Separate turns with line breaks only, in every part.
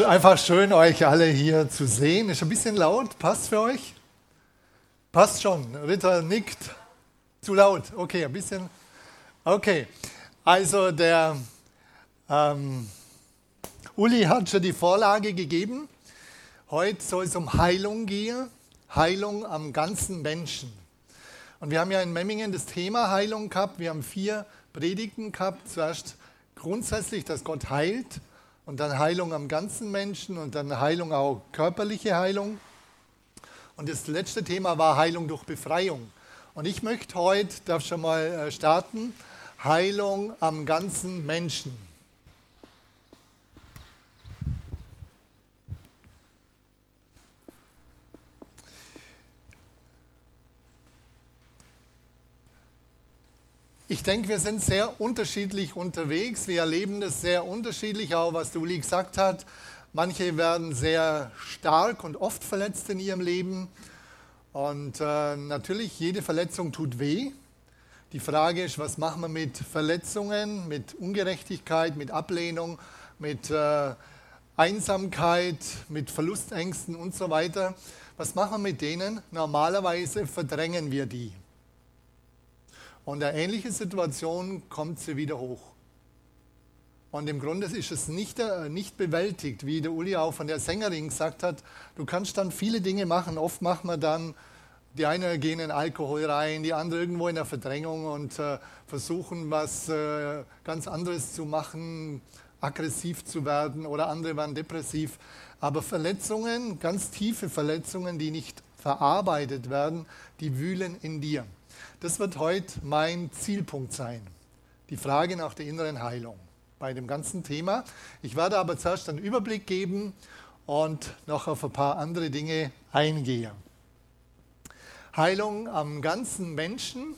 Einfach schön, euch alle hier zu sehen. Ist ein bisschen laut. Passt für euch? Passt schon. Ritter nickt. Zu laut. Okay, ein bisschen. Okay. Also der ähm, Uli hat schon die Vorlage gegeben. Heute soll es um Heilung gehen. Heilung am ganzen Menschen. Und wir haben ja in Memmingen das Thema Heilung gehabt. Wir haben vier Predigten gehabt. Zuerst grundsätzlich, dass Gott heilt und dann Heilung am ganzen Menschen und dann Heilung auch körperliche Heilung. Und das letzte Thema war Heilung durch Befreiung. Und ich möchte heute, darf schon mal äh, starten, Heilung am ganzen Menschen. Ich denke, wir sind sehr unterschiedlich unterwegs. Wir erleben das sehr unterschiedlich, auch was Uli gesagt hat. Manche werden sehr stark und oft verletzt in ihrem Leben. Und äh, natürlich, jede Verletzung tut weh. Die Frage ist, was machen wir mit Verletzungen, mit Ungerechtigkeit, mit Ablehnung, mit äh, Einsamkeit, mit Verlustängsten und so weiter. Was machen wir mit denen? Normalerweise verdrängen wir die. Und in einer ähnlichen Situation kommt sie wieder hoch. Und im Grunde ist es nicht, äh, nicht bewältigt, wie der Uli auch von der Sängerin gesagt hat. Du kannst dann viele Dinge machen. Oft macht man dann, die einen gehen in Alkohol rein, die anderen irgendwo in der Verdrängung und äh, versuchen, was äh, ganz anderes zu machen, aggressiv zu werden oder andere werden depressiv. Aber Verletzungen, ganz tiefe Verletzungen, die nicht verarbeitet werden, die wühlen in dir. Das wird heute mein Zielpunkt sein. Die Frage nach der inneren Heilung bei dem ganzen Thema. Ich werde aber zuerst einen Überblick geben und noch auf ein paar andere Dinge eingehen. Heilung am ganzen Menschen.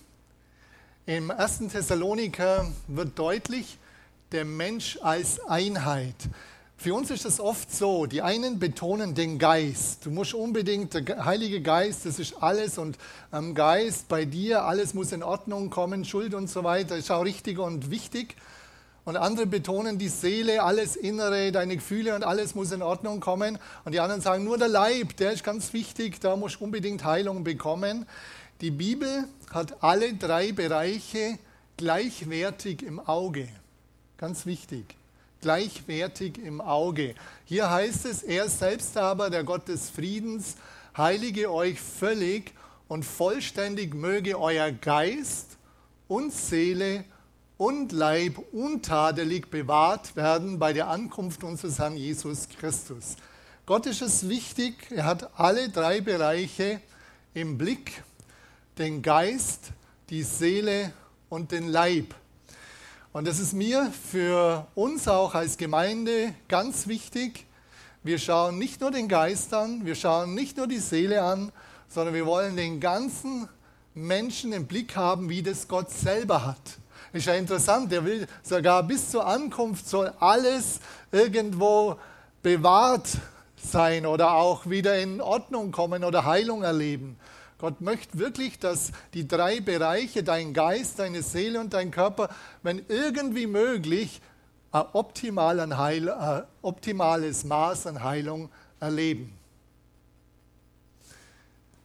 Im 1. Thessaloniker wird deutlich, der Mensch als Einheit. Für uns ist es oft so, die einen betonen den Geist. Du musst unbedingt, der Heilige Geist, das ist alles und am Geist bei dir, alles muss in Ordnung kommen, Schuld und so weiter, ist auch richtig und wichtig. Und andere betonen die Seele, alles Innere, deine Gefühle und alles muss in Ordnung kommen. Und die anderen sagen, nur der Leib, der ist ganz wichtig, da musst du unbedingt Heilung bekommen. Die Bibel hat alle drei Bereiche gleichwertig im Auge. Ganz wichtig gleichwertig im Auge. Hier heißt es, er selbst aber, der Gott des Friedens, heilige euch völlig und vollständig möge euer Geist und Seele und Leib untadelig bewahrt werden bei der Ankunft unseres Herrn Jesus Christus. Gott ist es wichtig, er hat alle drei Bereiche im Blick, den Geist, die Seele und den Leib. Und das ist mir für uns auch als Gemeinde ganz wichtig. Wir schauen nicht nur den Geist an, wir schauen nicht nur die Seele an, sondern wir wollen den ganzen Menschen im Blick haben, wie das Gott selber hat. Ist ja interessant, der will sogar bis zur Ankunft soll alles irgendwo bewahrt sein oder auch wieder in Ordnung kommen oder Heilung erleben. Gott möchte wirklich, dass die drei Bereiche, dein Geist, deine Seele und dein Körper, wenn irgendwie möglich, ein optimal Heil, ein optimales Maß an Heilung erleben.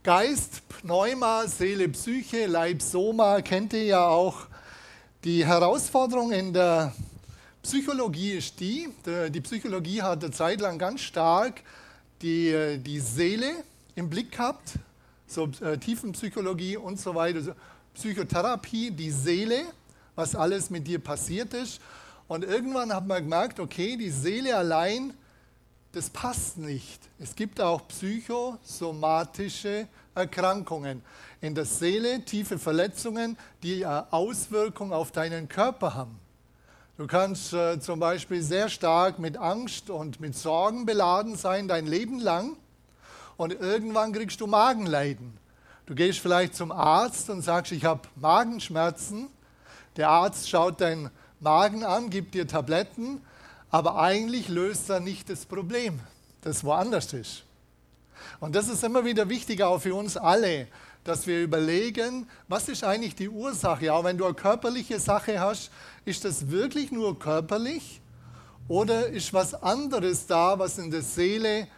Geist, Pneuma, Seele, Psyche, Leib, Soma, kennt ihr ja auch. Die Herausforderung in der Psychologie ist die, die Psychologie hat eine Zeit lang ganz stark die, die Seele im Blick gehabt, so äh, Tiefenpsychologie und so weiter, Psychotherapie, die Seele, was alles mit dir passiert ist. Und irgendwann hat man gemerkt, okay, die Seele allein, das passt nicht. Es gibt auch psychosomatische Erkrankungen in der Seele, tiefe Verletzungen, die eine Auswirkung auf deinen Körper haben. Du kannst äh, zum Beispiel sehr stark mit Angst und mit Sorgen beladen sein, dein Leben lang und irgendwann kriegst du Magenleiden. Du gehst vielleicht zum Arzt und sagst, ich habe Magenschmerzen. Der Arzt schaut deinen Magen an, gibt dir Tabletten, aber eigentlich löst er nicht das Problem, das woanders ist. Und das ist immer wieder wichtig, auch für uns alle, dass wir überlegen, was ist eigentlich die Ursache? Auch wenn du eine körperliche Sache hast, ist das wirklich nur körperlich Oder ist was anderes da, was in der Seele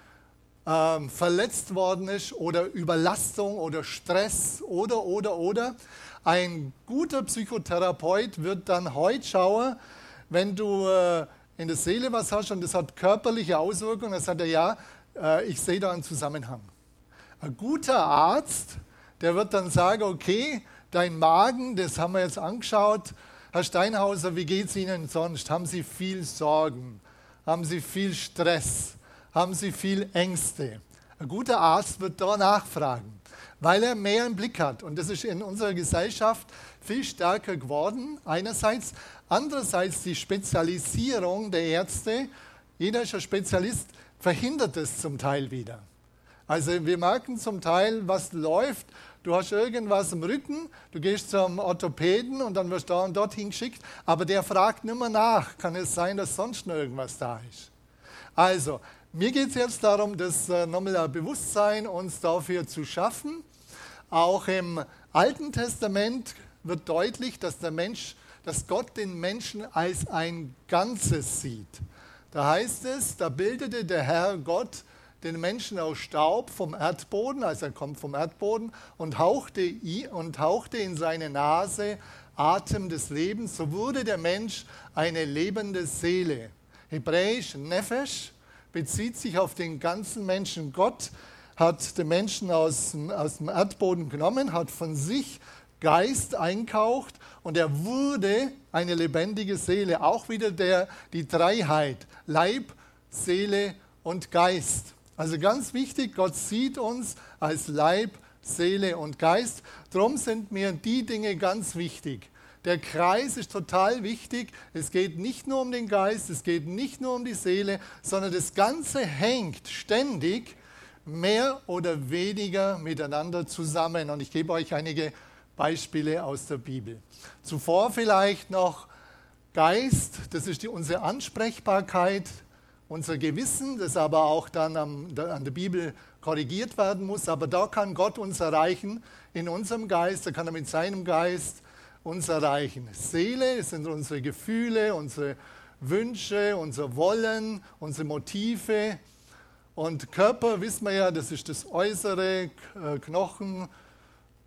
ähm, verletzt worden ist oder Überlastung oder Stress oder, oder, oder. Ein guter Psychotherapeut wird dann heute schauen, wenn du äh, in der Seele was hast und das hat körperliche Auswirkungen, dann sagt er, ja, äh, ich sehe da einen Zusammenhang. Ein guter Arzt, der wird dann sagen, okay, dein Magen, das haben wir jetzt angeschaut. Herr Steinhauser, wie geht es Ihnen sonst? Haben Sie viel Sorgen? Haben Sie viel Stress? Haben Sie viel Ängste? Ein guter Arzt wird da nachfragen, weil er mehr im Blick hat. Und das ist in unserer Gesellschaft viel stärker geworden, einerseits. Andererseits die Spezialisierung der Ärzte. Jeder ist ein Spezialist, verhindert es zum Teil wieder. Also wir merken zum Teil, was läuft. Du hast irgendwas im Rücken, du gehst zum Orthopäden und dann wirst du da und dorthin geschickt, aber der fragt nicht mehr nach. Kann es sein, dass sonst noch irgendwas da ist? Also, mir geht es jetzt darum, das äh, nochmal ein Bewusstsein uns dafür zu schaffen. Auch im Alten Testament wird deutlich, dass der Mensch, dass Gott den Menschen als ein Ganzes sieht. Da heißt es, da bildete der Herr Gott den Menschen aus Staub vom Erdboden, also er kommt vom Erdboden, und hauchte, und hauchte in seine Nase Atem des Lebens. So wurde der Mensch eine lebende Seele. Hebräisch Nefesh bezieht sich auf den ganzen Menschen. Gott hat den Menschen aus, aus dem Erdboden genommen, hat von sich Geist einkaucht und er wurde eine lebendige Seele. Auch wieder der, die Dreiheit, Leib, Seele und Geist. Also ganz wichtig, Gott sieht uns als Leib, Seele und Geist. Darum sind mir die Dinge ganz wichtig. Der Kreis ist total wichtig. Es geht nicht nur um den Geist, es geht nicht nur um die Seele, sondern das Ganze hängt ständig mehr oder weniger miteinander zusammen. Und ich gebe euch einige Beispiele aus der Bibel. Zuvor vielleicht noch Geist, das ist die, unsere Ansprechbarkeit, unser Gewissen, das aber auch dann am, an der Bibel korrigiert werden muss. Aber da kann Gott uns erreichen in unserem Geist, da kann er mit seinem Geist uns erreichen. Seele sind unsere Gefühle, unsere Wünsche, unser Wollen, unsere Motive. Und Körper, wissen wir ja, das ist das Äußere, äh, Knochen,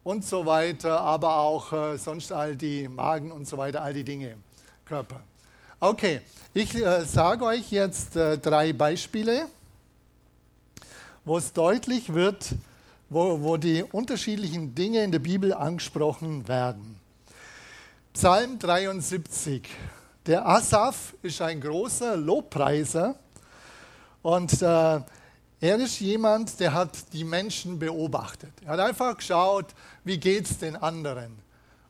und so weiter, aber auch äh, sonst all die Magen und so weiter, all die Dinge, Körper. Okay, ich äh, sage euch jetzt drei Beispiele, wo es deutlich wird, wo, wo die unterschiedlichen Dinge in der Bibel angesprochen werden. Psalm 73. Der Asaf ist ein großer Lobpreiser und äh, er ist jemand, der hat die Menschen beobachtet. Er hat einfach geschaut, wie geht es den anderen.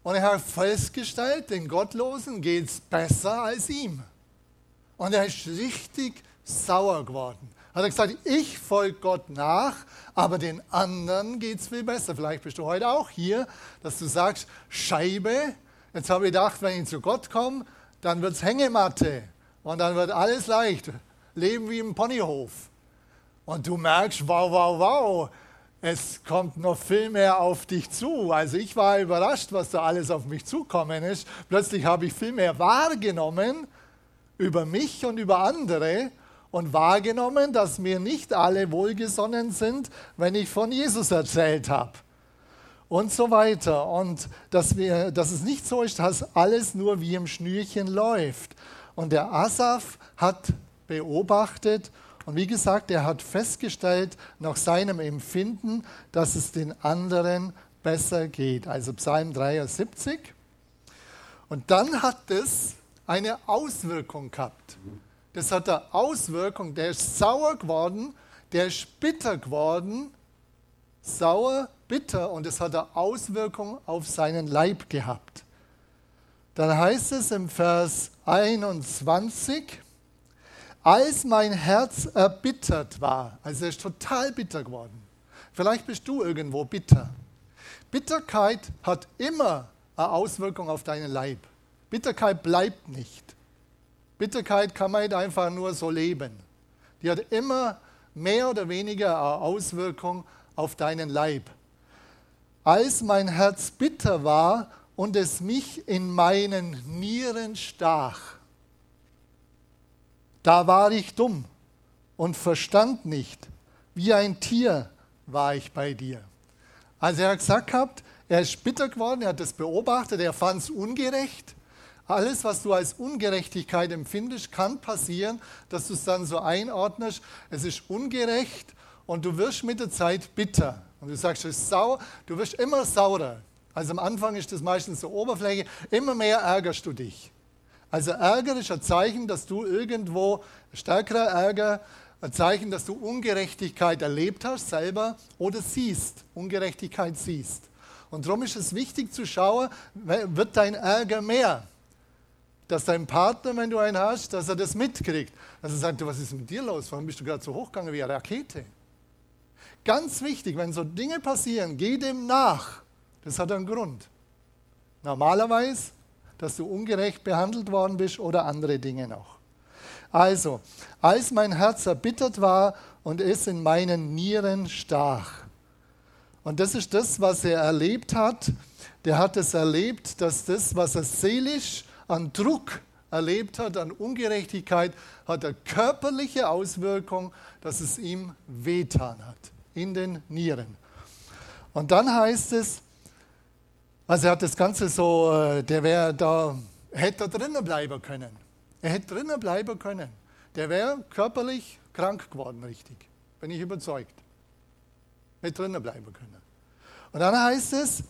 Und er hat festgestellt, den Gottlosen geht es besser als ihm. Und er ist richtig sauer geworden. Hat er gesagt, ich folge Gott nach, aber den anderen geht es viel besser. Vielleicht bist du heute auch hier, dass du sagst, Scheibe, jetzt habe ich gedacht, wenn ich zu Gott komme, dann wird es Hängematte und dann wird alles leicht. Leben wie im Ponyhof. Und du merkst, wow, wow, wow, es kommt noch viel mehr auf dich zu. Also ich war überrascht, was da alles auf mich zukommen ist. Plötzlich habe ich viel mehr wahrgenommen über mich und über andere und wahrgenommen, dass mir nicht alle wohlgesonnen sind, wenn ich von Jesus erzählt habe. Und so weiter. Und dass, wir, dass es nicht so ist, dass alles nur wie im Schnürchen läuft. Und der Asaf hat beobachtet und wie gesagt, er hat festgestellt nach seinem Empfinden, dass es den anderen besser geht. Also Psalm 73. Und dann hat es eine Auswirkung gehabt. Das hat eine Auswirkung, der ist sauer geworden, der ist bitter geworden, sauer, bitter und es hat eine Auswirkung auf seinen Leib gehabt. Dann heißt es im Vers 21, als mein Herz erbittert war, also er ist total bitter geworden. Vielleicht bist du irgendwo bitter. Bitterkeit hat immer eine Auswirkung auf deinen Leib. Bitterkeit bleibt nicht. Bitterkeit kann man nicht einfach nur so leben. Die hat immer mehr oder weniger eine Auswirkung auf deinen Leib. Als mein Herz bitter war und es mich in meinen Nieren stach, Da war ich dumm und verstand nicht. Wie ein Tier war ich bei dir. Also er hat gesagt gehabt, er ist bitter geworden, er hat das beobachtet, er fand es ungerecht. Alles, was du als Ungerechtigkeit empfindest, kann passieren, dass du es dann so einordnest. Es ist ungerecht und du wirst mit der Zeit bitter. Und du sagst, es ist sauer, du wirst immer saurer. Also am Anfang ist das meistens so Oberfläche, immer mehr ärgerst du dich. Also Ärger ist ein Zeichen, dass du irgendwo, stärkerer Ärger, ein Zeichen, dass du Ungerechtigkeit erlebt hast selber oder siehst, Ungerechtigkeit siehst. Und darum ist es wichtig zu schauen, wird dein Ärger mehr? Dass dein Partner, wenn du einen hast, dass er das mitkriegt. Dass er sagt, was ist mit dir los? Warum bist du gerade so hochgegangen wie eine Rakete? Ganz wichtig, wenn so Dinge passieren, geh dem nach. Das hat einen Grund. Normalerweise, dass du ungerecht behandelt worden bist oder andere Dinge noch. Also, als mein Herz erbittert war und es in meinen Nieren stach. Und das ist das, was er erlebt hat. Der hat es erlebt, dass das, was er seelisch an Druck erlebt hat, an Ungerechtigkeit, hat eine körperliche Auswirkung, dass es ihm wehtan hat in den Nieren. Und dann heißt es, also er hat das Ganze so, äh, der wäre da, hätte drinnen bleiben können. Er hätte drinnen bleiben können. Der wäre körperlich krank geworden, richtig. Bin ich überzeugt. Hätte drinnen bleiben können. Und dann heißt es,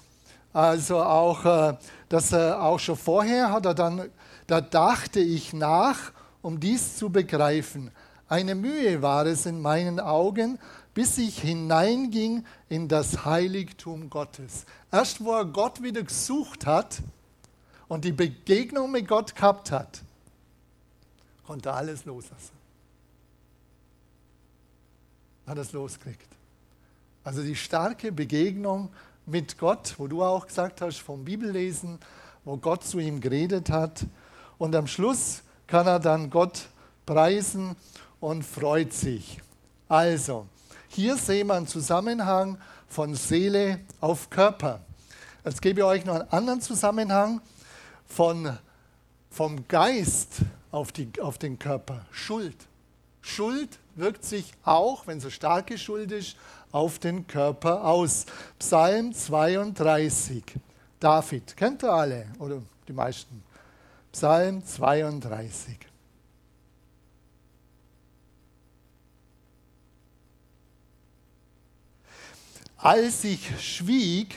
also auch, äh, dass er auch schon vorher hat er dann, da dachte ich nach, um dies zu begreifen. Eine Mühe war es in meinen Augen, bis ich hineinging in das Heiligtum Gottes. Erst wo er Gott wieder gesucht hat und die Begegnung mit Gott gehabt hat, konnte er alles loslassen. Hat es losgekriegt. Also die starke Begegnung mit Gott, wo du auch gesagt hast vom Bibellesen, wo Gott zu ihm geredet hat. Und am Schluss kann er dann Gott preisen und freut sich. Also, hier sehen wir einen Zusammenhang von Seele auf Körper. Jetzt gebe ich euch noch einen anderen Zusammenhang von, vom Geist auf, die, auf den Körper. Schuld. Schuld wirkt sich auch, wenn so starke Schuld ist, auf den Körper aus. Psalm 32. David, kennt ihr alle oder die meisten? Psalm 32. Als ich schwieg,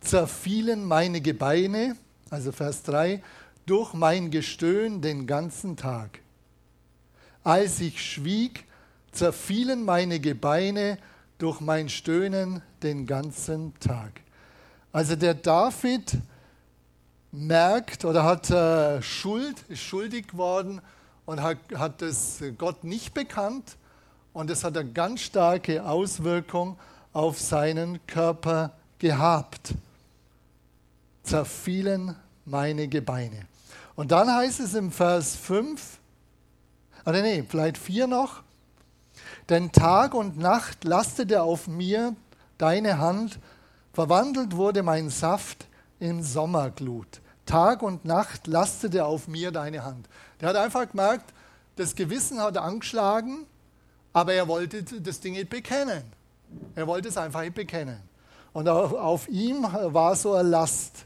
zerfielen meine Gebeine, also Vers 3, durch mein Gestöhn den ganzen Tag. Als ich schwieg, zerfielen meine Gebeine durch mein Stöhnen den ganzen Tag. Also der David merkt oder hat äh, Schuld, ist schuldig geworden und hat, hat es Gott nicht bekannt und es hat eine ganz starke Auswirkung auf seinen Körper gehabt. Zerfielen meine Gebeine. Und dann heißt es im Vers 5, oder nee, vielleicht 4 noch, denn Tag und Nacht lastete auf mir deine Hand, verwandelt wurde mein Saft in Sommerglut. Tag und Nacht lastete auf mir deine Hand. Der hat einfach gemerkt, das Gewissen hat angeschlagen, aber er wollte das Ding nicht bekennen. Er wollte es einfach bekennen. Und auf, auf ihm war so eine Last.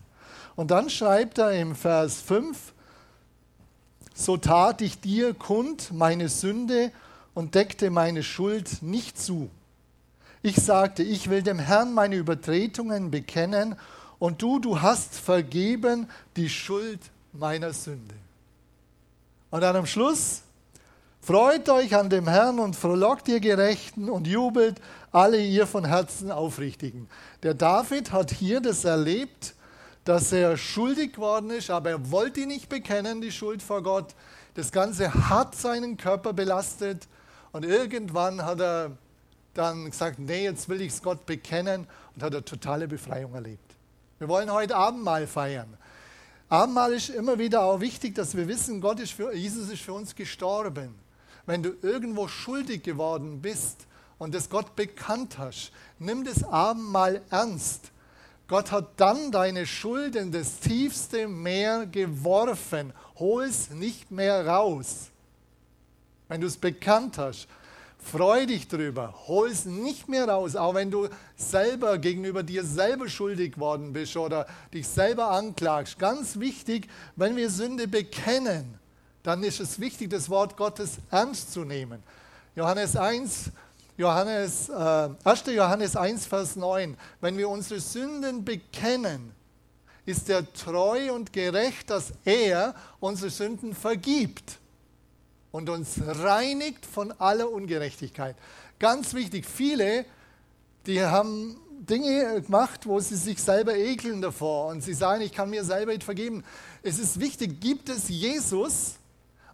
Und dann schreibt er im Vers 5, so tat ich dir kund meine Sünde und deckte meine Schuld nicht zu. Ich sagte, ich will dem Herrn meine Übertretungen bekennen und du, du hast vergeben die Schuld meiner Sünde. Und dann am Schluss, freut euch an dem Herrn und frohlockt ihr Gerechten und jubelt, alle ihr von Herzen Aufrichtigen. Der David hat hier das erlebt, dass er schuldig geworden ist, aber er wollte nicht bekennen, die Schuld vor Gott. Das Ganze hat seinen Körper belastet und irgendwann hat er dann gesagt, nee, jetzt will ich es Gott bekennen und hat eine totale Befreiung erlebt. Wir wollen heute Abendmahl feiern. Abendmahl ist immer wieder auch wichtig, dass wir wissen, Gott ist für, Jesus ist für uns gestorben. Wenn du irgendwo schuldig geworden bist, und das Gott bekannt hast, nimm das Abendmahl ernst. Gott hat dann deine Schuld in das tiefste Meer geworfen. Hol es nicht mehr raus. Wenn du es bekannt hast, freu dich drüber, hol es nicht mehr raus, auch wenn du selber gegenüber dir selber schuldig worden bist oder dich selber anklagst. Ganz wichtig, wenn wir Sünde bekennen, dann ist es wichtig, das Wort Gottes ernst zu nehmen. Johannes 1, Johannes, äh, 1. Johannes 1, Vers 9. Wenn wir unsere Sünden bekennen, ist er treu und gerecht, dass er unsere Sünden vergibt und uns reinigt von aller Ungerechtigkeit. Ganz wichtig, viele, die haben Dinge gemacht, wo sie sich selber ekeln davor und sie sagen, ich kann mir selber nicht vergeben. Es ist wichtig, gibt es Jesus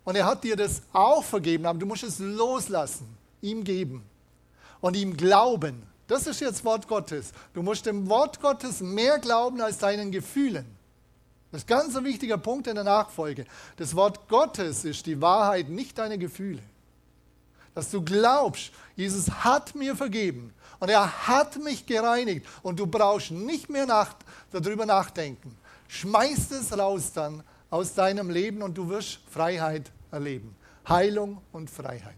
und er hat dir das auch vergeben, aber du musst es loslassen, ihm geben und ihm glauben. Das ist jetzt Wort Gottes. Du musst dem Wort Gottes mehr glauben als deinen Gefühlen. Das ist ein ganz wichtiger Punkt in der Nachfolge. Das Wort Gottes ist die Wahrheit, nicht deine Gefühle. Dass du glaubst, Jesus hat mir vergeben und er hat mich gereinigt und du brauchst nicht mehr nach, darüber nachdenken. Schmeiß es raus dann aus deinem Leben und du wirst Freiheit erleben. Heilung und Freiheit.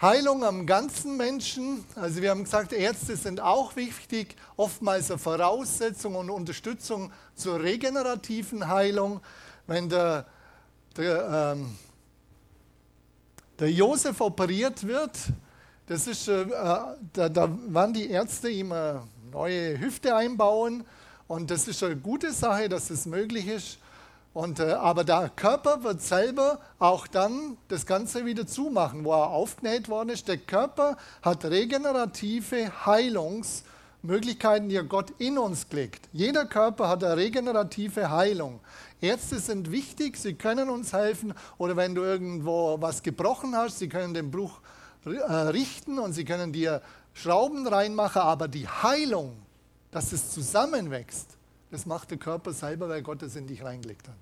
Heilung am ganzen Menschen. Also wir haben gesagt, Ärzte sind auch wichtig, oftmals eine Voraussetzung und Unterstützung zur regenerativen Heilung. Wenn der, der, ähm, der Josef operiert wird, das ist, äh, da, da waren die Ärzte ihm eine neue Hüfte einbauen und das ist eine gute Sache, dass es möglich ist. Und, äh, aber der Körper wird selber auch dann das Ganze wieder zumachen, wo er aufgenäht worden ist. Der Körper hat regenerative Heilungsmöglichkeiten, die Gott in uns gelegt. Jeder Körper hat eine regenerative Heilung. Ärzte sind wichtig, sie können uns helfen. Oder wenn du irgendwo was gebrochen hast, sie können den Bruch äh, richten und sie können dir Schrauben reinmachen. Aber die Heilung, dass es zusammenwächst, das macht der Körper selber, weil Gott es in dich reingelegt hat.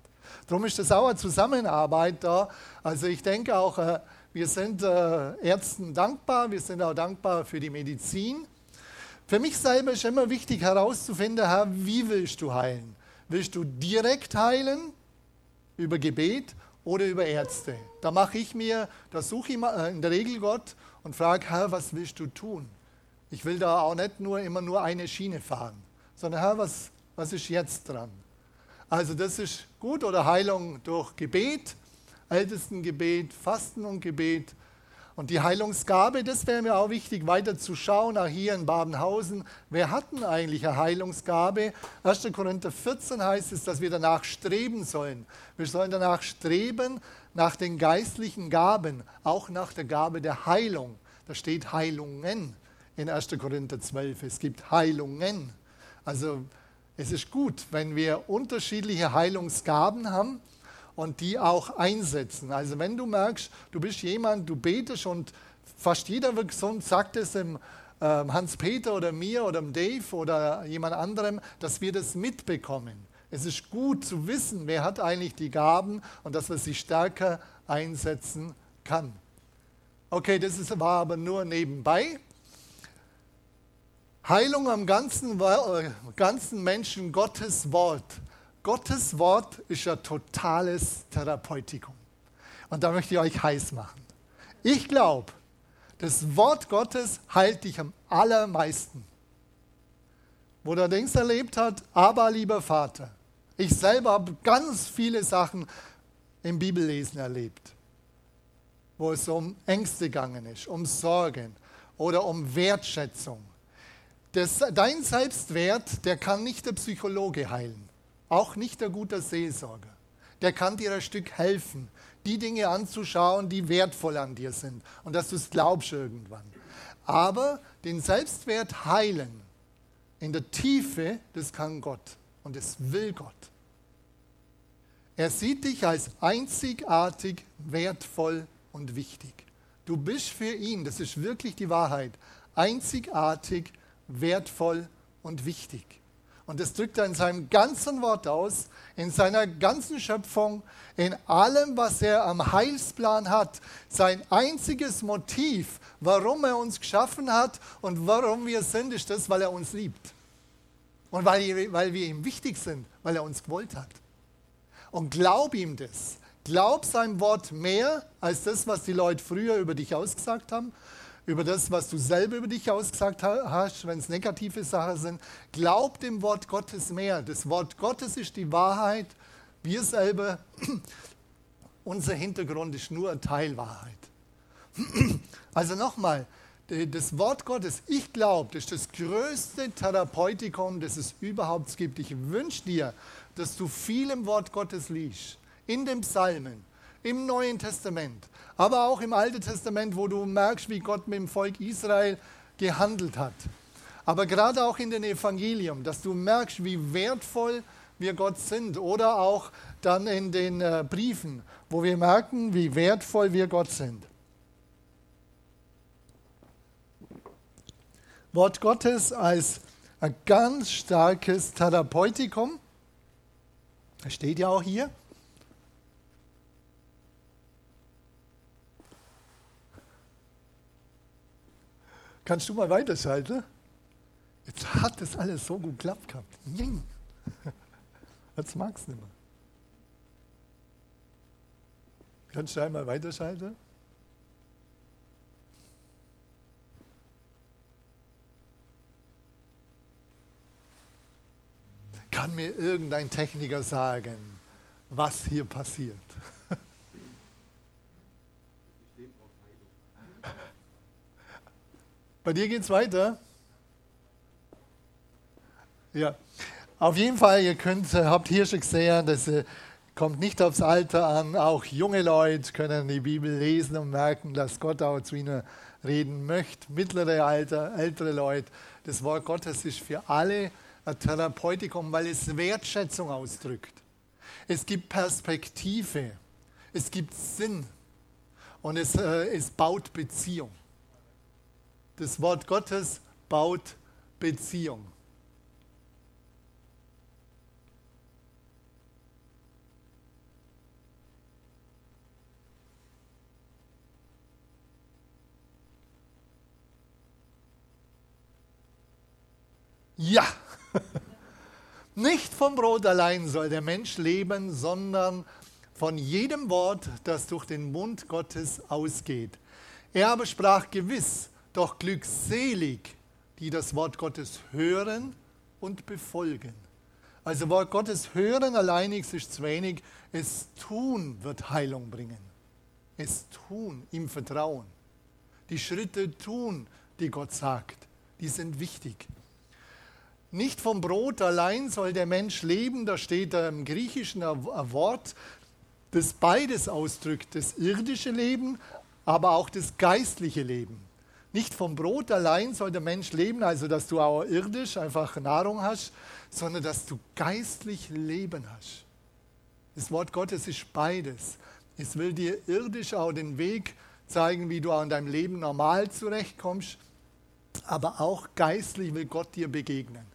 Darum ist das auch eine Zusammenarbeit da. Also ich denke auch, äh, wir sind äh, Ärzten dankbar, wir sind auch dankbar für die Medizin. Für mich selber ist immer wichtig herauszufinden, Herr, wie willst du heilen? Willst du direkt heilen über Gebet oder über Ärzte? Da mache ich mir, da suche ich äh, in der Regel Gott und frage, Herr, was willst du tun? Ich will da auch nicht nur immer nur eine Schiene fahren, sondern Herr, was, was ist jetzt dran? Also das ist gut oder Heilung durch Gebet, Ältestengebet, Fasten und Gebet. Und die Heilungsgabe, das wäre mir auch wichtig, weiter zu schauen, auch hier in Babenhausen. Wer hat denn eigentlich eine Heilungsgabe? 1. Korinther 14 heißt es, dass wir danach streben sollen. Wir sollen danach streben nach den geistlichen Gaben, auch nach der Gabe der Heilung. Da steht Heilungen in 1. Korinther 12. Es gibt Heilungen. Also es ist gut, wenn wir unterschiedliche Heilungsgaben haben und die auch einsetzen. Also wenn du merkst, du bist jemand, du betest und fast jeder wird gesund, sagt es dem ähm, Hans-Peter oder mir oder dem Dave oder jemand anderem, dass wir das mitbekommen. Es ist gut zu wissen, wer hat eigentlich die Gaben und dass man sie stärker einsetzen kann. Okay, das ist, war aber nur nebenbei. Heilung am ganzen, äh, ganzen Menschen, Gottes Wort. Gottes Wort ist ja totales Therapeutikum. Und da möchte ich euch heiß machen. Ich glaube, das Wort Gottes heilt dich am allermeisten. Wo der Dings erlebt hat, aber lieber Vater, ich selber habe ganz viele Sachen im Bibellesen erlebt, wo es um Ängste gegangen ist, um Sorgen oder um Wertschätzung das, dein Selbstwert, der kann nicht der Psychologe heilen, auch nicht der gute Seelsorger. Der kann dir ein Stück helfen, die Dinge anzuschauen, die wertvoll an dir sind und dass du es glaubst irgendwann. Aber den Selbstwert heilen in der Tiefe, das kann Gott und das will Gott. Er sieht dich als einzigartig, wertvoll und wichtig. Du bist für ihn, das ist wirklich die Wahrheit, einzigartig, wertvoll und wichtig. Und das drückt er in seinem ganzen Wort aus, in seiner ganzen Schöpfung, in allem, was er am Heilsplan hat. Sein einziges Motiv, warum er uns geschaffen hat und warum wir sind, ist das, weil er uns liebt. Und weil, weil wir ihm wichtig sind, weil er uns gewollt hat. Und glaub ihm das. Glaub sein Wort mehr als das, was die Leute früher über dich ausgesagt haben, über das, was du selber über dich ausgesagt hast, wenn es negative Sachen sind. Glaub dem Wort Gottes mehr. Das Wort Gottes ist die Wahrheit. Wir selber, unser Hintergrund ist nur Teilwahrheit. Also nochmal, das Wort Gottes, ich glaube, das ist das größte Therapeutikum, das es überhaupt gibt. Ich wünsche dir, dass du viel im Wort Gottes liest, in den Psalmen, im Neuen Testament, aber auch im Alten Testament, wo du merkst, wie Gott mit dem Volk Israel gehandelt hat. Aber gerade auch in den Evangelium, dass du merkst, wie wertvoll wir Gott sind. Oder auch dann in den äh, Briefen, wo wir merken, wie wertvoll wir Gott sind. Wort Gottes als ein ganz starkes Therapeutikum. Das steht ja auch hier. Kannst du mal weiterschalten? Jetzt hat das alles so gut geklappt gehabt. Jetzt mag es nicht mehr. Kannst du einmal weiterschalten? Kann mir irgendein Techniker sagen, was hier passiert? Bei dir geht es weiter? Ja. Auf jeden Fall, ihr könnt, äh, habt hier schon gesehen, das äh, kommt nicht aufs Alter an. Auch junge Leute können die Bibel lesen und merken, dass Gott auch zu ihnen reden möchte. Mittlere Alter, ältere Leute. Das Wort Gottes ist für alle ein Therapeutikum, weil es Wertschätzung ausdrückt. Es gibt Perspektive, es gibt Sinn und es, äh, es baut Beziehung. Das Wort Gottes baut Beziehung. Ja, nicht vom Brot allein soll der Mensch leben, sondern von jedem Wort, das durch den Mund Gottes ausgeht. Er aber sprach gewiss, doch glückselig, die das Wort Gottes hören und befolgen. Also Wort Gottes hören alleinig ist zu wenig, es tun wird Heilung bringen. Es tun, im Vertrauen. Die Schritte tun, die Gott sagt, die sind wichtig. Nicht vom Brot allein soll der Mensch leben, da steht im Griechischen ein Wort, das beides ausdrückt, das irdische Leben, aber auch das geistliche Leben. Nicht vom Brot allein soll der Mensch leben, also dass du auch irdisch einfach Nahrung hast, sondern dass du geistlich Leben hast. Das Wort Gottes ist beides. Es will dir irdisch auch den Weg zeigen, wie du auch in deinem Leben normal zurechtkommst, aber auch geistlich will Gott dir begegnen.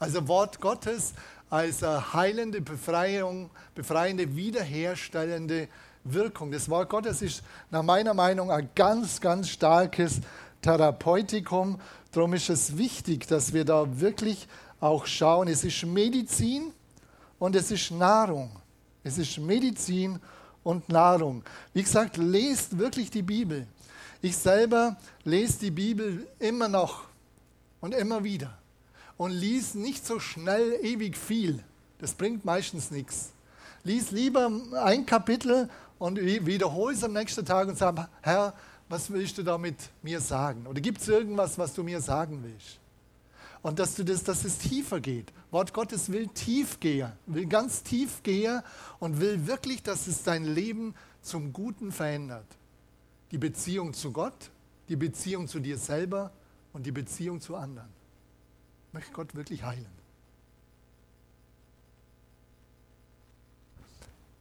Also Wort Gottes als heilende Befreiung, befreiende, wiederherstellende Wirkung. Das Wort Gottes ist nach meiner Meinung ein ganz, ganz starkes Therapeutikum. Darum ist es wichtig, dass wir da wirklich auch schauen. Es ist Medizin und es ist Nahrung. Es ist Medizin und Nahrung. Wie gesagt, lest wirklich die Bibel. Ich selber lese die Bibel immer noch und immer wieder und lies nicht so schnell ewig viel. Das bringt meistens nichts. Lies lieber ein Kapitel und wiederhole es am nächsten Tag und sag, Herr, was willst du damit mir sagen? Oder gibt es irgendwas, was du mir sagen willst? Und dass, du das, dass es tiefer geht. Wort Gottes will tief gehen, will ganz tief gehen und will wirklich, dass es dein Leben zum Guten verändert. Die Beziehung zu Gott, die Beziehung zu dir selber und die Beziehung zu anderen möchte Gott wirklich heilen.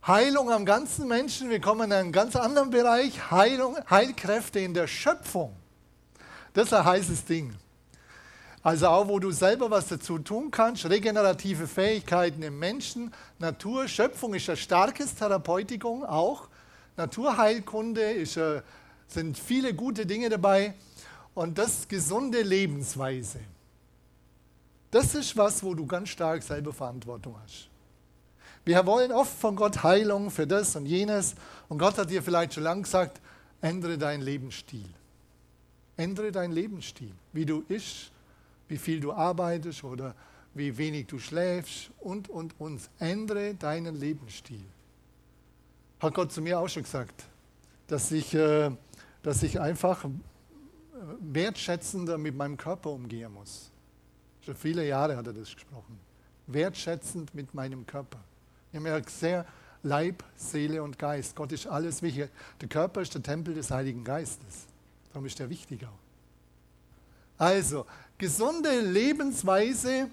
Heilung am ganzen Menschen, wir kommen in einen ganz anderen Bereich, Heilung, Heilkräfte in der Schöpfung. Das ist ein heißes Ding. Also auch, wo du selber was dazu tun kannst, regenerative Fähigkeiten im Menschen, Natur, Schöpfung ist ein starkes Therapeutikum auch. Naturheilkunde ist, äh, sind viele gute Dinge dabei und das gesunde Lebensweise. Das ist was, wo du ganz stark selber Verantwortung hast. Wir wollen oft von Gott Heilung für das und jenes. Und Gott hat dir vielleicht schon lange gesagt, ändere deinen Lebensstil. Ändere deinen Lebensstil. Wie du isch, wie viel du arbeitest oder wie wenig du schläfst und, und, und. Ändere deinen Lebensstil. Hat Gott zu mir auch schon gesagt, dass ich, äh, dass ich einfach wertschätzender mit meinem Körper umgehen muss. Schon viele Jahre hat er das gesprochen. Wertschätzend mit meinem Körper. Habe ja sehr Leib, Seele und Geist. Gott ist alles wichtig. Der Körper ist der Tempel des Heiligen Geistes. Darum ist er wichtiger. Also, gesunde Lebensweise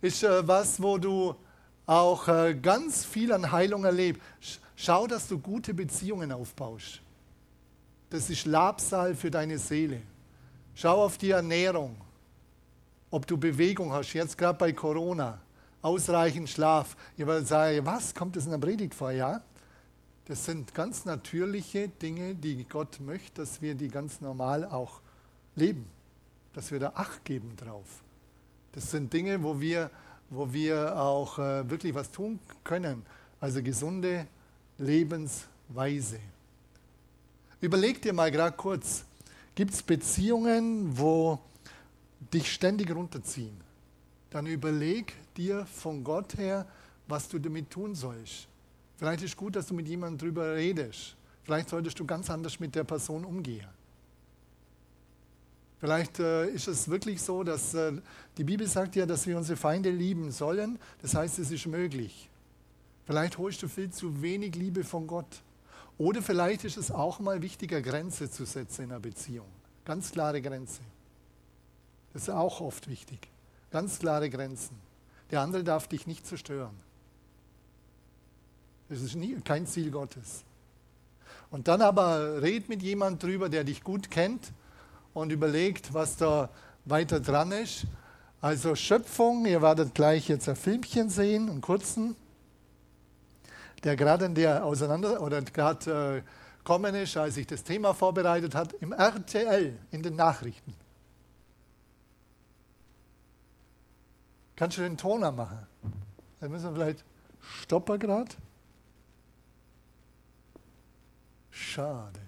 ist äh, was, wo du auch äh, ganz viel an Heilung erlebst. Schau, dass du gute Beziehungen aufbaust. Das ist Labsal für deine Seele. Schau auf die Ernährung, ob du Bewegung hast, jetzt gerade bei Corona, ausreichend Schlaf. Würde sagen, was kommt das in der Predigt vor? Ja, das sind ganz natürliche Dinge, die Gott möchte, dass wir die ganz normal auch leben, dass wir da Acht geben drauf. Das sind Dinge, wo wir, wo wir auch äh, wirklich was tun können. Also gesunde Lebensweise. Überleg dir mal gerade kurz, Gibt es Beziehungen, wo dich ständig runterziehen? Dann überleg dir von Gott her, was du damit tun sollst. Vielleicht ist gut, dass du mit jemandem darüber redest. Vielleicht solltest du ganz anders mit der Person umgehen. Vielleicht äh, ist es wirklich so, dass äh, die Bibel sagt ja, dass wir unsere Feinde lieben sollen. Das heißt, es ist möglich. Vielleicht holst du viel zu wenig Liebe von Gott. Oder vielleicht ist es auch mal wichtiger, Grenze zu setzen in einer Beziehung. Ganz klare Grenze. Das ist auch oft wichtig. Ganz klare Grenzen. Der andere darf dich nicht zerstören. Das ist nie, kein Ziel Gottes. Und dann aber red mit jemand drüber, der dich gut kennt und überlegt, was da weiter dran ist. Also Schöpfung, ihr werdet gleich jetzt ein Filmchen sehen, einen kurzen der gerade in der Auseinander oder gerade äh, kommen ist, als ich das Thema vorbereitet hat, im RTL in den Nachrichten. Kannst du den Toner machen? Dann müssen wir vielleicht stoppen gerade. Schade.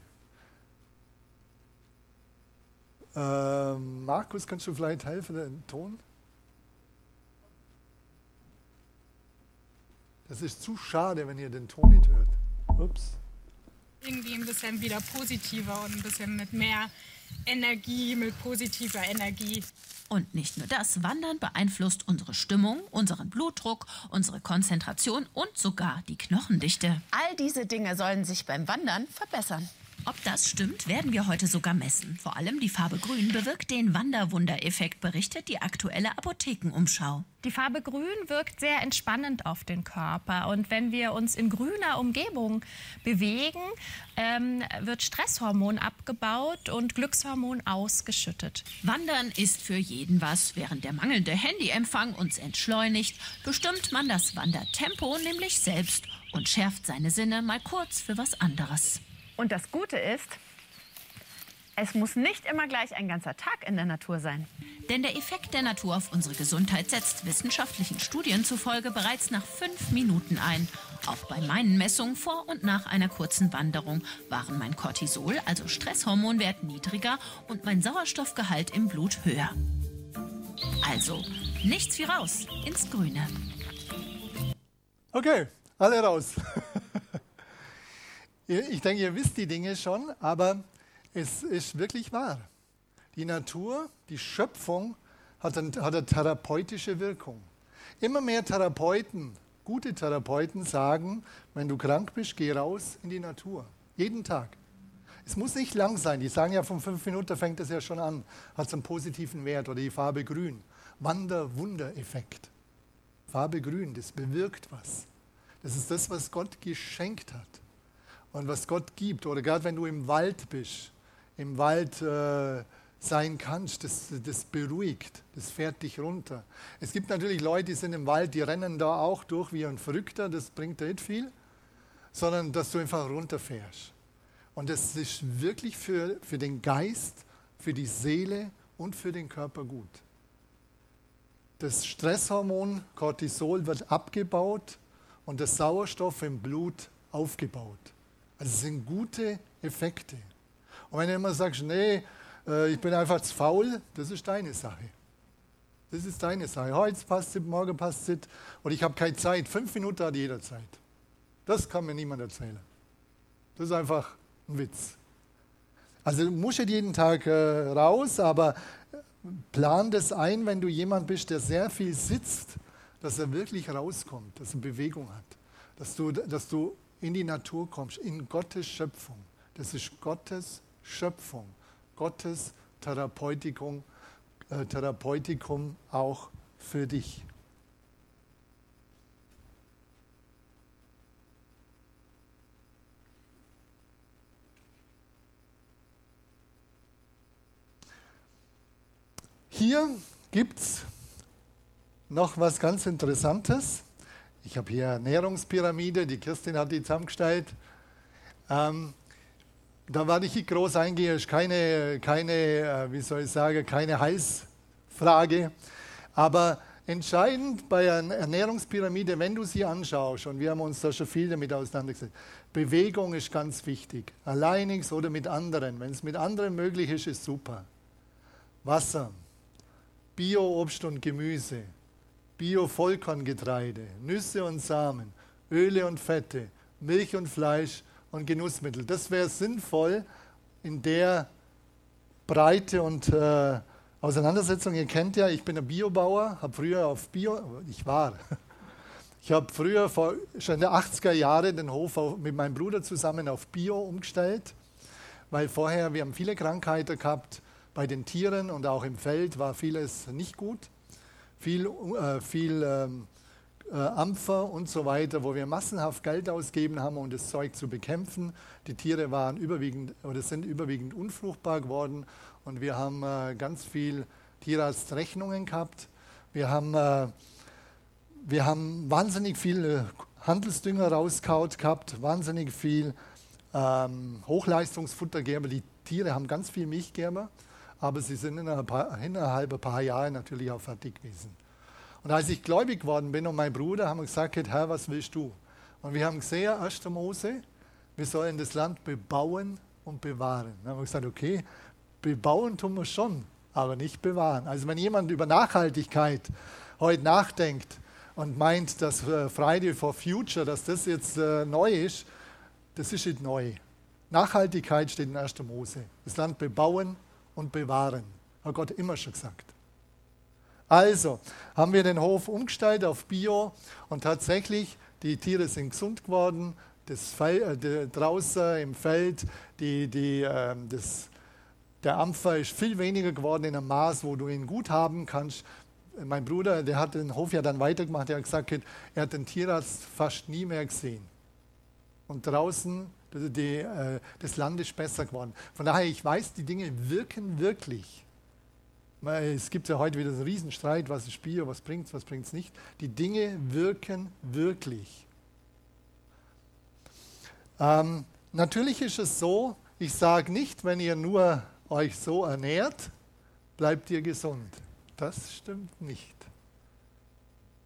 Äh, Markus, kannst du vielleicht helfen, den Ton? Das ist zu schade, wenn ihr den Ton nicht hört. Ups.
Irgendwie ein bisschen wieder positiver und ein bisschen mit mehr Energie, mit positiver Energie.
Und nicht nur das, Wandern beeinflusst unsere Stimmung, unseren Blutdruck, unsere Konzentration und sogar die Knochendichte.
All diese Dinge sollen sich beim Wandern verbessern.
Ob das stimmt, werden wir heute sogar messen. Vor allem die Farbe Grün bewirkt den Wanderwundereffekt, berichtet die aktuelle Apothekenumschau.
Die Farbe Grün wirkt sehr entspannend auf den Körper. Und wenn wir uns in grüner Umgebung bewegen, ähm, wird Stresshormon abgebaut und Glückshormon ausgeschüttet.
Wandern ist für jeden was. Während der mangelnde Handyempfang uns entschleunigt, bestimmt man das Wandertempo nämlich selbst und schärft seine Sinne mal kurz für was anderes.
Und das Gute ist, es muss nicht immer gleich ein ganzer Tag in der Natur sein.
Denn der Effekt der Natur auf unsere Gesundheit setzt wissenschaftlichen Studien zufolge bereits nach fünf Minuten ein. Auch bei meinen Messungen vor und nach einer kurzen Wanderung waren mein Cortisol, also Stresshormonwert, niedriger und mein Sauerstoffgehalt im Blut höher. Also, nichts wie raus ins Grüne.
Okay, alle raus. Ich denke, ihr wisst die Dinge schon, aber es ist wirklich wahr. Die Natur, die Schöpfung hat, eine, hat eine therapeutische Wirkung. Immer mehr Therapeuten, gute Therapeuten sagen, wenn du krank bist, geh raus in die Natur. Jeden Tag. Es muss nicht lang sein. Die sagen ja, von fünf Minuten fängt es ja schon an. Hat es einen positiven Wert oder die Farbe grün. Wander-Wunder-Effekt. Farbe grün, das bewirkt was. Das ist das, was Gott geschenkt hat und was Gott gibt. Oder gerade wenn du im Wald bist, im Wald äh, sein kannst, das, das beruhigt, das fährt dich runter. Es gibt natürlich Leute, die sind im Wald, die rennen da auch durch wie ein Verrückter, das bringt dir nicht viel, sondern dass du einfach runterfährst. Und das ist wirklich für, für den Geist, für die Seele und für den Körper gut. Das Stresshormon Cortisol wird abgebaut und der Sauerstoff im Blut aufgebaut. Es sind gute Effekte. Und wenn du immer sagst, nee, äh, ich bin einfach zu faul, das ist deine Sache. Das ist deine Sache. Heute passt es, morgen passt es und ich habe keine Zeit. Fünf Minuten hat jeder Zeit. Das kann mir niemand erzählen. Das ist einfach ein Witz. Also du musst nicht jeden Tag äh, raus, aber plan das ein, wenn du jemand bist, der sehr viel sitzt, dass er wirklich rauskommt, dass er Bewegung hat, dass du, dass du in die Natur kommst, in Gottes Schöpfung. Das ist Gottes Schöpfung, Gottes Therapeutikum, äh, Therapeutikum auch für dich. Hier gibt es noch was ganz Interessantes. Ich habe hier Ernährungspyramide, die Kirstin hat die zusammengestellt. Ähm, da werde ich nicht groß eingehen, ist keine, keine, äh, wie soll ich sagen, keine Heilsfrage. Aber entscheidend bei einer Ernährungspyramide, wenn du sie anschaust, und wir haben uns da schon viel damit auseinandergesetzt, Bewegung ist ganz wichtig. Alleinig oder mit anderen. Wenn es mit anderen möglich ist, ist super. Wasser, Bio-Obst und Gemüse, Bio-Vollkorngetreide, Nüsse und Samen, Öle und Fette, Milch und Fleisch und Genussmittel. Das wäre sinnvoll in der Breite und äh, Auseinandersetzung. Ihr kennt ja, ich bin ein Biobauer, habe früher auf Bio, ich war, ich habe früher vor, schon in den 80er Jahren den Hof mit meinem Bruder zusammen auf Bio umgestellt, weil vorher, wir haben viele Krankheiten gehabt, bei den Tieren und auch im Feld war vieles nicht gut. Viel, äh, viel ähm, äh, Ampfer und so weiter, wo wir massenhaft Geld ausgeben haben, um das Zeug zu bekämpfen. Die Tiere waren überwiegend oder sind überwiegend unfruchtbar geworden und wir haben äh, ganz viel Tierarztrechnungen gehabt. Wir haben, äh, wir haben wahnsinnig viel Handelsdünger rausgehaut gehabt, wahnsinnig viel ähm, Hochleistungsfutter. Die Tiere haben ganz viel Milch aber sie sind innerhalb, ein paar Jahre natürlich auch fertig gewesen. Und als ich gläubig geworden bin und mein Bruder haben gesagt, Herr, was willst du? Und wir haben gesehen, 1. Mose, wir sollen das Land bebauen und bewahren. Dann haben wir gesagt, okay, bebauen tun wir schon, aber nicht bewahren. Also wenn jemand über Nachhaltigkeit heute nachdenkt und meint, dass äh, Friday for Future, dass das jetzt äh, neu ist, das ist nicht neu. Nachhaltigkeit steht in 1. Mose. Das Land bebauen und bewahren. Hat Gott immer schon gesagt. Also haben wir den Hof umgestellt auf Bio und tatsächlich, die Tiere sind gesund geworden. Das Feld, äh, draußen im Feld, die, die, äh, das, der Ampfer ist viel weniger geworden in einem Maß, wo du ihn gut haben kannst. Mein Bruder, der hat den Hof ja dann weitergemacht, der hat gesagt, er hat den Tierarzt fast nie mehr gesehen. Und draußen die, äh, das Land ist besser geworden. Von daher, ich weiß, die Dinge wirken wirklich. Es gibt ja heute wieder einen Riesenstreit, was ist Bio, was bringt es, was bringt es nicht. Die Dinge wirken wirklich. Ähm, natürlich ist es so, ich sage nicht, wenn ihr nur euch so ernährt, bleibt ihr gesund. Das stimmt nicht.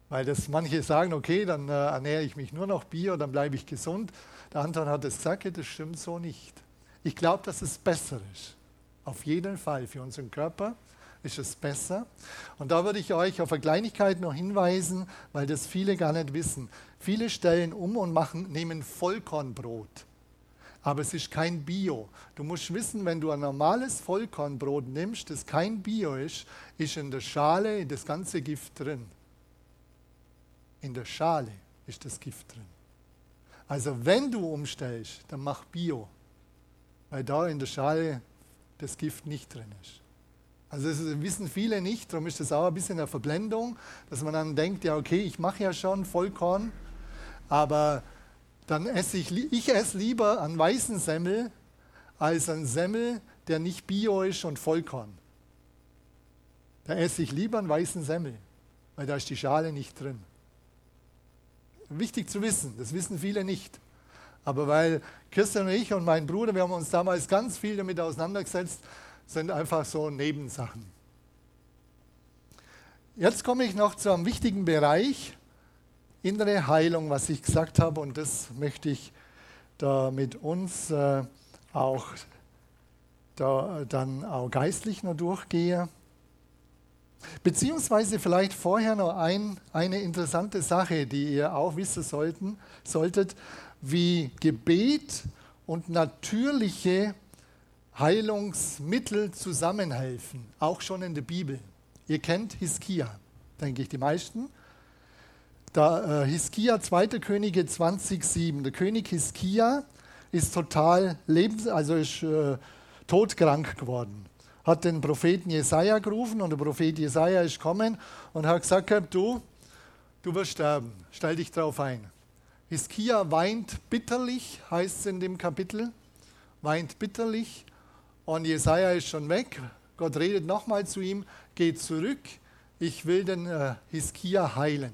Weil das manche sagen, okay, dann äh, ernähre ich mich nur noch Bio, dann bleibe ich gesund. Der Anton hat es gesagt, das stimmt so nicht. Ich glaube, dass es besser ist. Auf jeden Fall für unseren Körper ist es besser. Und da würde ich euch auf eine Kleinigkeit noch hinweisen, weil das viele gar nicht wissen. Viele stellen um und machen, nehmen Vollkornbrot. Aber es ist kein Bio. Du musst wissen, wenn du ein normales Vollkornbrot nimmst, das kein Bio ist, ist in der Schale das ganze Gift drin. In der Schale ist das Gift drin. Also wenn du umstellst, dann mach Bio, weil da in der Schale das Gift nicht drin ist. Also das wissen viele nicht, darum ist das auch ein bisschen eine Verblendung, dass man dann denkt, ja okay, ich mache ja schon Vollkorn, aber dann esse ich, ich esse lieber einen weißen Semmel als einen Semmel, der nicht Bio ist und Vollkorn. Da esse ich lieber einen weißen Semmel, weil da ist die Schale nicht drin. Wichtig zu wissen, das wissen viele nicht. Aber weil Christian und ich und mein Bruder, wir haben uns damals ganz viel damit auseinandergesetzt, sind einfach so innere Heilung, was ich gesagt habe, und das möchte ich da mit uns äh, auch da, dann auch geistlich noch durchgehen. Beziehungsweise vielleicht vorher noch ein, eine interessante Sache, die ihr auch wissen sollten, solltet, wie Gebet und natürliche Heilungsmittel zusammenhelfen, auch schon in der Bibel. Ihr kennt Hiskia, denke ich, die meisten. Da, äh, Hiskia, 2. Könige 20,7. Der König Hiskia ist total lebens-, also ist äh, todkrank geworden hat den Propheten Jesaja gerufen und der Prophet Jesaja ist gekommen und hat gesagt: Du, du wirst sterben, stell dich darauf ein. Hiskia weint bitterlich, heißt es in dem Kapitel, weint bitterlich und Jesaja ist schon weg. Gott redet nochmal zu ihm: Geh zurück, ich will den äh, Hiskia heilen.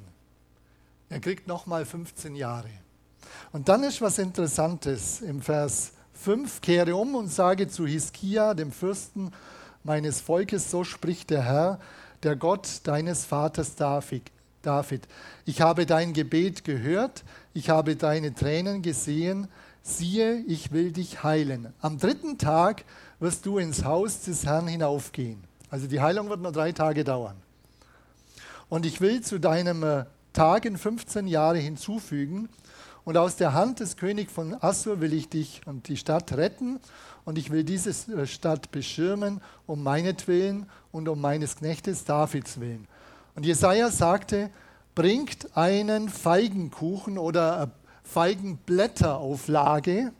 Er kriegt nochmal 15 Jahre. Und dann ist was Interessantes im Vers 5, kehre um und sage zu Hiskia, dem Fürsten meines Volkes, so spricht der Herr, der Gott deines Vaters David. Ich habe dein Gebet gehört, ich habe deine Tränen gesehen, siehe, ich will dich heilen. Am dritten Tag wirst du ins Haus des Herrn hinaufgehen. Also die Heilung wird nur drei Tage dauern. Und ich will zu deinem äh, Tag in 15 Jahre hinzufügen, und aus der Hand des Königs von Assur will ich dich und die Stadt retten und ich will diese äh, Stadt beschirmen um meinetwillen und um meines Knechtes Davids willen. Und Jesaja sagte, bringt einen Feigenkuchen oder Feigenblätterauflage,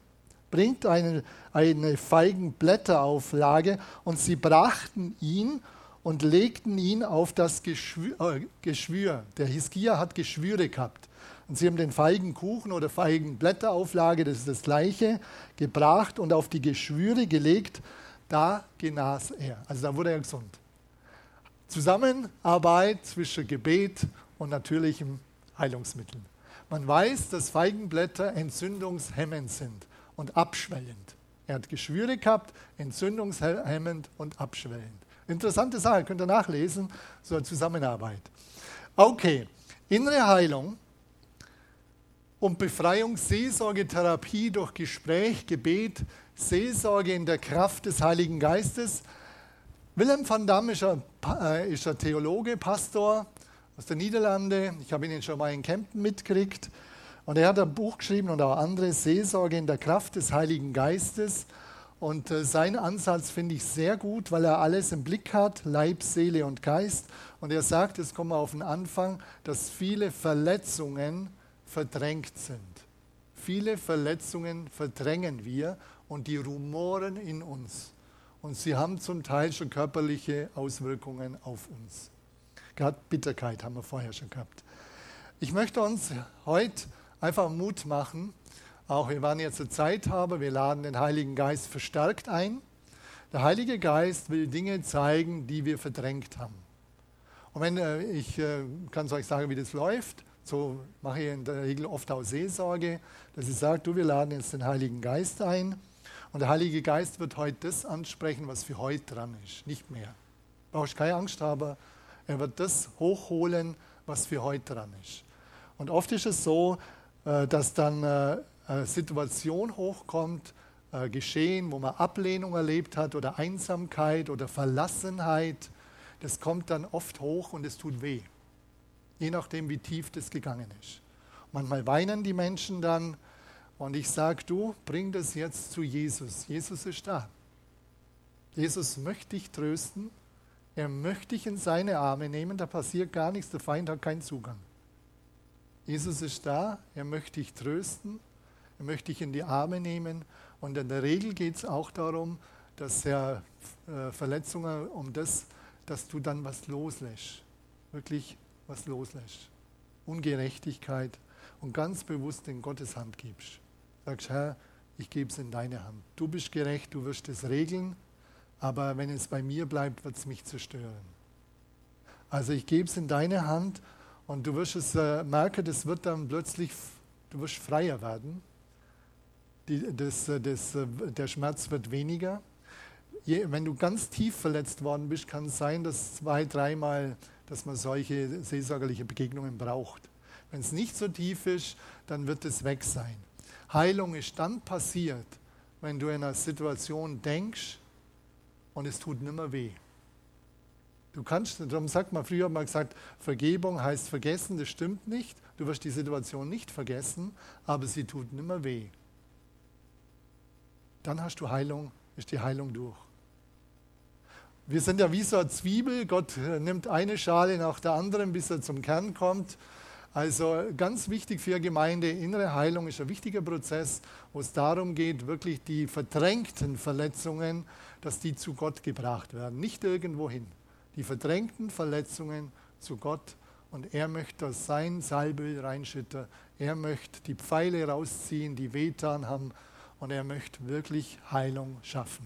bringt eine, eine Feigenblätterauflage und sie brachten ihn und legten ihn auf das Geschwür. Äh, Geschwür. Der Hiskia hat Geschwüre gehabt. Und sie haben den Feigenkuchen oder Feigenblätterauflage, das ist das gleiche, gebracht und auf die Geschwüre gelegt. Da genas er. Also da wurde er gesund. Zusammenarbeit zwischen Gebet und natürlichen Heilungsmitteln. Man weiß, dass Feigenblätter entzündungshemmend sind und abschwellend. Er hat Geschwüre gehabt, entzündungshemmend und abschwellend. Interessante Sache, könnt ihr nachlesen, so eine Zusammenarbeit. Okay, innere Heilung und Befreiung, Seelsorge, Therapie durch Gespräch, Gebet, Seelsorge in der Kraft des Heiligen Geistes. Wilhelm van Damme ist ein, äh, ist ein Theologe, Pastor aus den Niederlanden. Ich habe ihn schon mal in Kempten mitgekriegt. Und er hat ein Buch geschrieben und auch andere Seelsorge in der Kraft des Heiligen Geistes. Und äh, sein Ansatz finde ich sehr gut, weil er alles im Blick hat, Leib, Seele und Geist. Und er sagt, es kommt auf den Anfang, dass viele Verletzungen verdrängt sind. Viele Verletzungen verdrängen wir und die rumoren in uns. Und sie haben zum Teil schon körperliche Auswirkungen auf uns. Gerade Bitterkeit haben wir vorher schon gehabt. Ich möchte uns heute einfach Mut machen. Auch wir waren jetzt Zeit haben, wir laden den Heiligen Geist verstärkt ein. Der Heilige Geist will Dinge zeigen, die wir verdrängt haben. Und wenn äh, ich äh, kann euch sagen, wie das läuft, so mache ich in der Regel oft auch Seelsorge, dass ich sage, du, wir laden jetzt den Heiligen Geist ein und der Heilige Geist wird heute das ansprechen, was für heute dran ist, nicht mehr. Brauchst keine Angst haben, er wird das hochholen, was für heute dran ist. Und oft ist es so, äh, dass dann äh, eine Situation hochkommt, äh, Geschehen, wo man Ablehnung erlebt hat oder Einsamkeit oder Verlassenheit, das kommt dann oft hoch und es tut weh je nachdem, wie tief das gegangen ist. Manchmal weinen die Menschen dann und ich sage, du, bring das jetzt zu Jesus. Jesus ist da. Jesus möchte dich trösten. Er möchte dich in seine Arme nehmen. Da passiert gar nichts. Der Feind hat keinen Zugang. Jesus ist da. Er möchte dich trösten. Er möchte dich in die Arme nehmen. Und in der Regel geht es auch darum, dass er äh, Verletzungen um das, dass du dann was loslässt. Wirklich was loslässt. Ungerechtigkeit und ganz bewusst in Gottes Hand gibst. Sagst, Herr, ich gebe es in deine Hand. Du bist gerecht, du wirst es regeln, aber wenn es bei mir bleibt, wird es mich zerstören. Also ich gebe es in deine Hand und du wirst es äh, merken, das wird dann plötzlich, du wirst freier werden. Die, das, äh, das, äh, der Schmerz wird weniger. Je, wenn du ganz tief verletzt worden bist, kann es sein, dass zwei, dreimal dass man solche seelsorgerliche Begegnungen braucht. Wenn es nicht so tief ist, dann wird es weg sein. Heilung ist dann passiert, wenn du in einer Situation denkst und es tut nimmer weh. Du kannst, darum sagt man, früher mal gesagt, Vergebung heißt vergessen, das stimmt nicht. Du wirst die Situation nicht vergessen, aber sie tut nimmer weh. Dann hast du Heilung, ist die Heilung durch. Wir sind ja wie so eine Zwiebel. Gott äh, nimmt eine Schale nach der anderen, bis er zum Kern kommt. Also ganz wichtig für Gemeinde, innere Heilung ist ein wichtiger Prozess, wo es darum geht, wirklich die verdrängten Verletzungen, dass die zu Gott gebracht werden, nicht irgendwo hin. Die verdrängten Verletzungen zu Gott und er möchte sein Salböl reinschütten. Er möchte die Pfeile rausziehen, die wehtan haben und er möchte wirklich Heilung schaffen.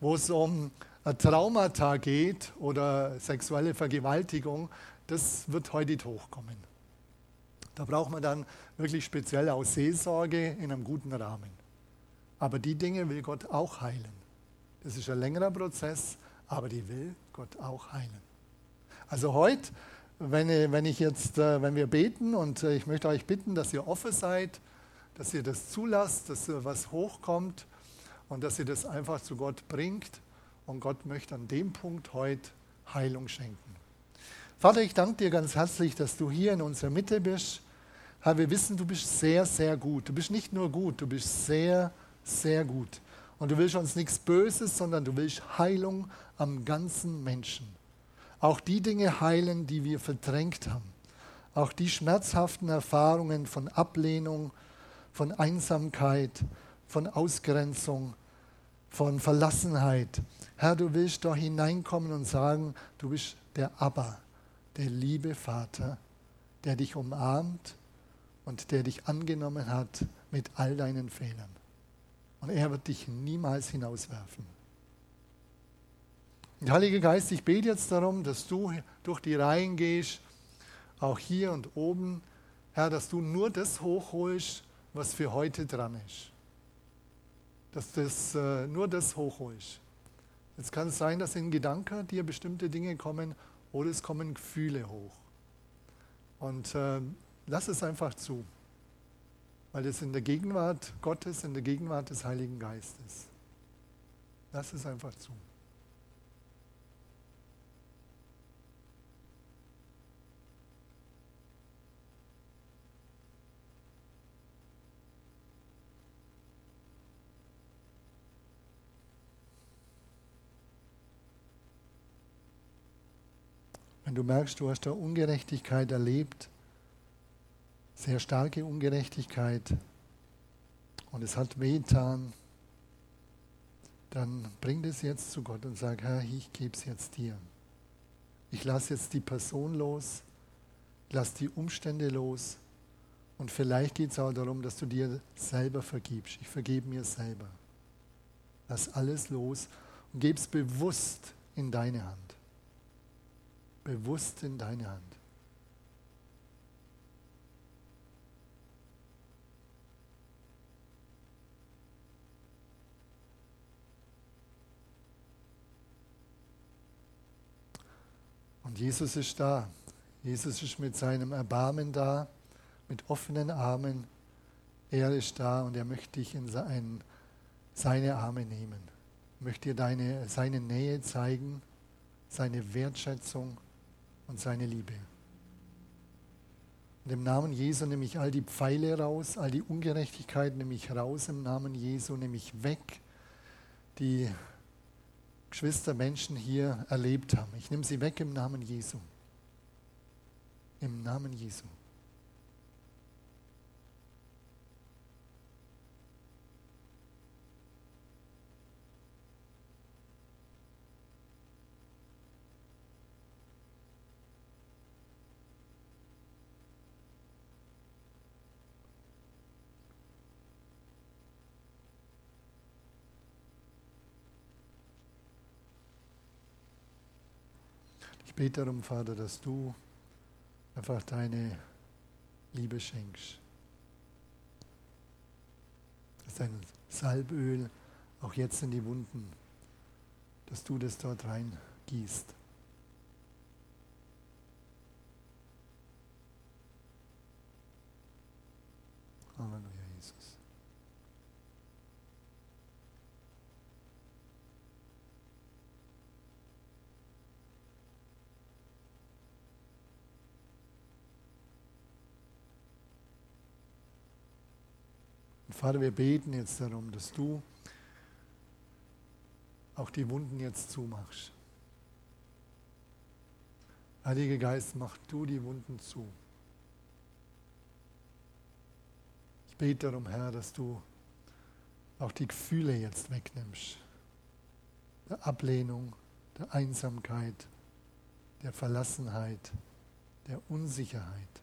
Wo es um Traumata geht oder sexuelle Vergewaltigung, das wird heute hochkommen. Da braucht man dann wirklich speziell auch Seelsorge in einem guten Rahmen. Aber die Dinge will Gott auch heilen. Das ist ein längerer Prozess, aber die will Gott auch heilen. Also heute, wenn, wenn, ich jetzt, äh, wenn wir beten und äh, ich möchte euch bitten, dass ihr offen seid, dass ihr das zulasst, dass was hochkommt und dass ihr das einfach zu Gott bringt und Gott möchte an dem Punkt heute Heilung schenken. Vater, ich danke dir ganz herzlich, dass du hier in unserer Mitte bist. Herr, wir wissen, du bist sehr, sehr gut. Du bist nicht nur gut, du bist sehr, sehr gut. Und du willst uns nichts Böses, sondern du willst Heilung am ganzen Menschen. Auch die Dinge heilen, die wir verdrängt haben. Auch die schmerzhaften Erfahrungen von Ablehnung, von Einsamkeit, von Ausgrenzung, von Verlassenheit. Herr, du willst da hineinkommen und sagen, du bist der Abba, der liebe Vater, der dich umarmt und der dich angenommen hat mit all deinen Fehlern. Und er wird dich niemals hinauswerfen. Und Heiliger Geist, ich bete jetzt darum, dass du durch die Reihen gehst, auch hier und oben, Herr, dass du nur das hochholst, was für heute dran ist dass das äh, nur das hochholst. Jetzt kann es sein, dass in Gedanken dir bestimmte Dinge kommen oder es kommen Gefühle hoch. Und äh, lass es einfach zu, weil es in der Gegenwart Gottes, in der Gegenwart des Heiligen Geistes. Lass es einfach zu. Du merkst, du hast da Ungerechtigkeit erlebt, sehr starke Ungerechtigkeit und es hat wehtan, dann bring das jetzt zu Gott und sag, Herr, ich gebe es jetzt dir. Ich lasse jetzt die Person los, lass die Umstände los und vielleicht geht es auch darum, dass du dir selber vergibst. Ich vergebe mir selber. Lass alles los und gebe es bewusst in deine Hand bewusst in deine Hand. Und Jesus ist da. Jesus ist mit seinem Erbarmen da, mit offenen Armen. Er ist da und er möchte dich in seine Arme nehmen. Möchte dir deine, seine Nähe zeigen, seine Wertschätzung und seine Liebe. Und im Namen Jesu nehme ich all die Pfeile raus, all die Ungerechtigkeit nehme ich raus im Namen Jesu, nehme ich weg, die Geschwister, Menschen hier erlebt haben. Ich nehme sie weg im Namen Jesu. Im Namen Jesu. Bete darum, Vater, dass du einfach deine Liebe schenkst. Dass dein Salböl auch jetzt in die Wunden, dass du das dort reingießt. Halleluja, Jesus. Und Vater, wir beten jetzt darum, dass du auch die Wunden jetzt zumachst. Heiliger Geist, mach du die Wunden zu. Ich bete darum, Herr, dass du auch die Gefühle jetzt wegnimmst. Der Ablehnung, der Einsamkeit, der Verlassenheit, der Unsicherheit.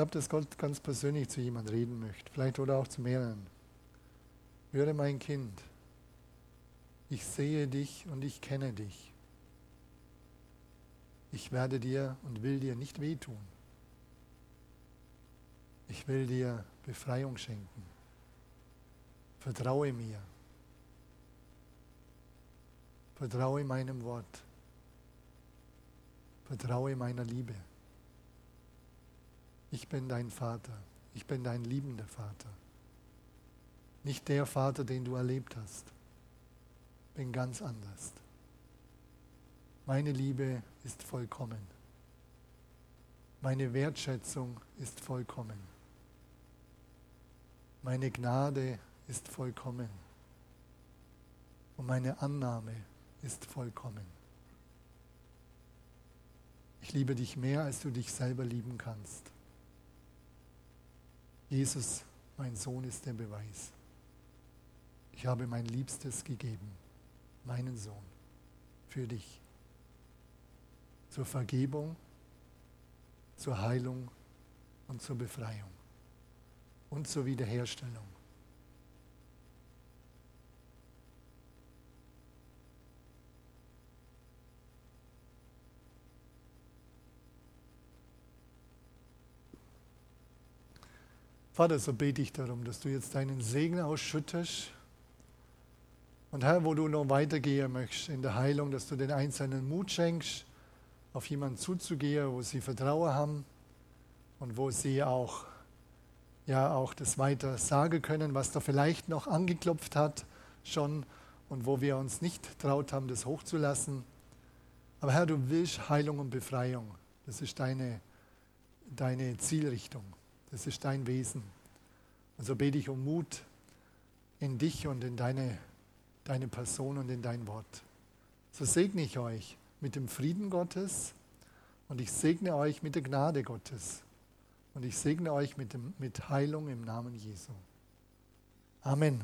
Glaube, dass Gott ganz persönlich zu jemandem reden möchte, vielleicht oder auch zu mehreren. Höre mein Kind, ich sehe dich und ich kenne dich. Ich werde dir und will dir nicht wehtun. Ich will dir Befreiung schenken. Vertraue mir. Vertraue meinem Wort. Vertraue meiner Liebe. Ich bin dein Vater. Ich bin dein liebender Vater. Nicht der Vater, den du erlebt hast. Bin ganz anders. Meine Liebe ist vollkommen. Meine Wertschätzung ist vollkommen. Meine Gnade ist vollkommen. Und meine Annahme ist vollkommen. Ich liebe dich mehr, als du dich selber lieben kannst. Jesus, mein Sohn, ist der Beweis. Ich habe mein Liebstes gegeben, meinen Sohn, für dich. Zur Vergebung, zur Heilung und zur Befreiung und zur Wiederherstellung. Vater, so bete ich darum, dass du jetzt deinen Segen ausschüttest. Und Herr, wo du noch weitergehen möchtest in der Heilung, dass du den Einzelnen Mut schenkst, auf jemanden zuzugehen, wo sie Vertrauen haben und wo sie auch, ja, auch das weiter sagen können, was da vielleicht noch angeklopft hat schon und wo wir uns nicht traut haben, das hochzulassen. Aber Herr, du willst Heilung und Befreiung. Das ist deine, deine Zielrichtung. Das ist dein Wesen. Und so bete ich um Mut in dich und in deine, deine Person und in dein Wort. So segne ich euch mit dem Frieden Gottes und ich segne euch mit der Gnade Gottes. Und ich segne euch mit, dem, mit Heilung im Namen Jesu. Amen.